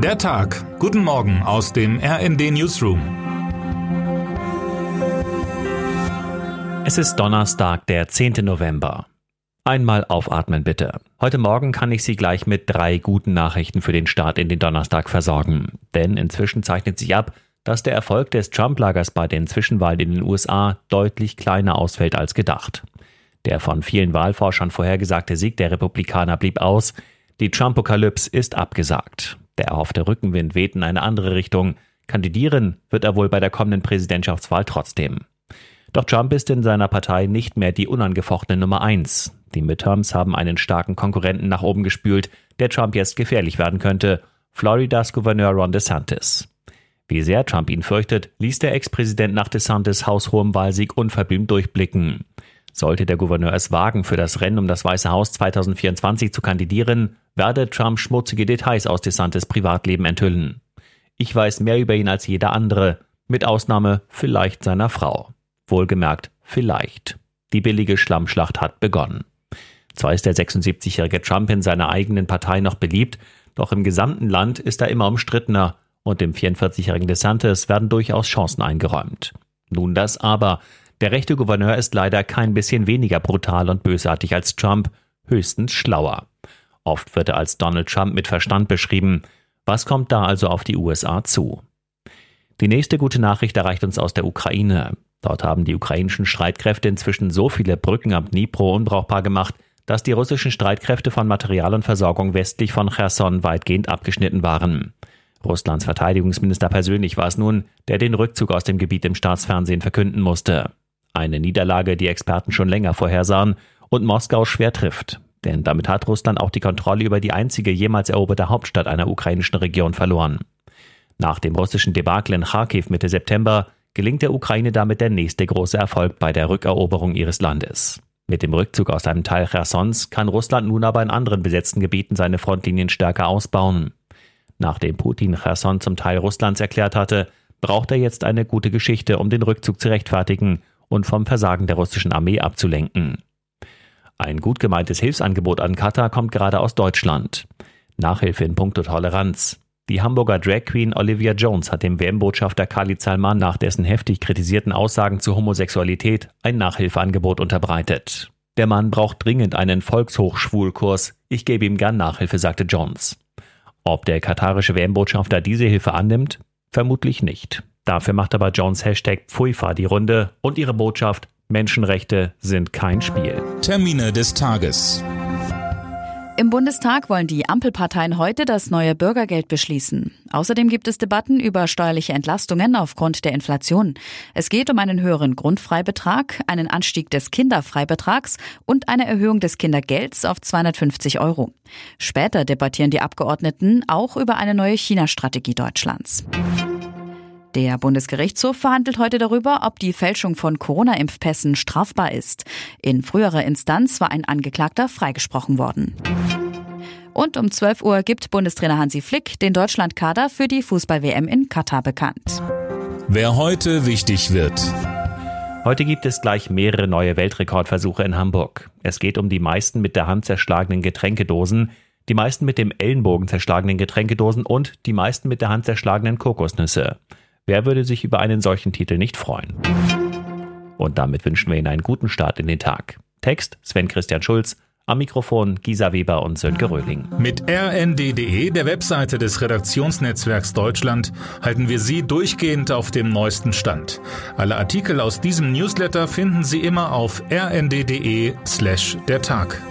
Der Tag. Guten Morgen aus dem RND Newsroom. Es ist Donnerstag, der 10. November. Einmal aufatmen bitte. Heute Morgen kann ich Sie gleich mit drei guten Nachrichten für den Start in den Donnerstag versorgen. Denn inzwischen zeichnet sich ab, dass der Erfolg des Trump-Lagers bei den Zwischenwahlen in den USA deutlich kleiner ausfällt als gedacht. Der von vielen Wahlforschern vorhergesagte Sieg der Republikaner blieb aus. Die Trumpokalypse ist abgesagt. Der erhoffte Rückenwind weht in eine andere Richtung. Kandidieren wird er wohl bei der kommenden Präsidentschaftswahl trotzdem. Doch Trump ist in seiner Partei nicht mehr die unangefochtene Nummer eins. Die Midterms haben einen starken Konkurrenten nach oben gespült, der Trump jetzt gefährlich werden könnte. Floridas Gouverneur Ron DeSantis. Wie sehr Trump ihn fürchtet, ließ der Ex-Präsident nach DeSantis haushohem Wahlsieg unverblümt durchblicken. Sollte der Gouverneur es wagen, für das Rennen um das Weiße Haus 2024 zu kandidieren, werde Trump schmutzige Details aus DeSantis Privatleben enthüllen. Ich weiß mehr über ihn als jeder andere, mit Ausnahme vielleicht seiner Frau. Wohlgemerkt, vielleicht. Die billige Schlammschlacht hat begonnen. Zwar ist der 76-jährige Trump in seiner eigenen Partei noch beliebt, doch im gesamten Land ist er immer umstrittener und dem 44-jährigen DeSantis werden durchaus Chancen eingeräumt. Nun das aber. Der rechte Gouverneur ist leider kein bisschen weniger brutal und bösartig als Trump, höchstens schlauer. Oft wird er als Donald Trump mit Verstand beschrieben. Was kommt da also auf die USA zu? Die nächste gute Nachricht erreicht uns aus der Ukraine. Dort haben die ukrainischen Streitkräfte inzwischen so viele Brücken am Dnipro unbrauchbar gemacht, dass die russischen Streitkräfte von Material und Versorgung westlich von Cherson weitgehend abgeschnitten waren. Russlands Verteidigungsminister persönlich war es nun, der den Rückzug aus dem Gebiet im Staatsfernsehen verkünden musste. Eine Niederlage, die Experten schon länger vorhersahen und Moskau schwer trifft. Denn damit hat Russland auch die Kontrolle über die einzige jemals eroberte Hauptstadt einer ukrainischen Region verloren. Nach dem russischen Debakel in Kharkiv Mitte September gelingt der Ukraine damit der nächste große Erfolg bei der Rückeroberung ihres Landes. Mit dem Rückzug aus einem Teil Chersons kann Russland nun aber in anderen besetzten Gebieten seine Frontlinien stärker ausbauen. Nachdem Putin Cherson zum Teil Russlands erklärt hatte, braucht er jetzt eine gute Geschichte, um den Rückzug zu rechtfertigen und vom Versagen der russischen Armee abzulenken. Ein gut gemeintes Hilfsangebot an Katar kommt gerade aus Deutschland. Nachhilfe in puncto Toleranz. Die Hamburger Drag Queen Olivia Jones hat dem WM-Botschafter Khalid Salman nach dessen heftig kritisierten Aussagen zur Homosexualität ein Nachhilfeangebot unterbreitet. Der Mann braucht dringend einen Volkshochschwulkurs. Ich gebe ihm gern Nachhilfe, sagte Jones. Ob der katarische WM-Botschafter diese Hilfe annimmt? Vermutlich nicht. Dafür macht aber Jones Hashtag Pfuifa die Runde und ihre Botschaft Menschenrechte sind kein Spiel. Termine des Tages. Im Bundestag wollen die Ampelparteien heute das neue Bürgergeld beschließen. Außerdem gibt es Debatten über steuerliche Entlastungen aufgrund der Inflation. Es geht um einen höheren Grundfreibetrag, einen Anstieg des Kinderfreibetrags und eine Erhöhung des Kindergelds auf 250 Euro. Später debattieren die Abgeordneten auch über eine neue China-Strategie Deutschlands. Der Bundesgerichtshof verhandelt heute darüber, ob die Fälschung von Corona-Impfpässen strafbar ist. In früherer Instanz war ein Angeklagter freigesprochen worden. Und um 12 Uhr gibt Bundestrainer Hansi Flick den Deutschlandkader für die Fußball-WM in Katar bekannt. Wer heute wichtig wird. Heute gibt es gleich mehrere neue Weltrekordversuche in Hamburg. Es geht um die meisten mit der Hand zerschlagenen Getränkedosen, die meisten mit dem Ellenbogen zerschlagenen Getränkedosen und die meisten mit der Hand zerschlagenen Kokosnüsse. Wer würde sich über einen solchen Titel nicht freuen? Und damit wünschen wir Ihnen einen guten Start in den Tag. Text Sven Christian Schulz, am Mikrofon Gisa Weber und Sönke Röhling. Mit rnd.de, der Webseite des Redaktionsnetzwerks Deutschland, halten wir Sie durchgehend auf dem neuesten Stand. Alle Artikel aus diesem Newsletter finden Sie immer auf rnd.de slash der Tag.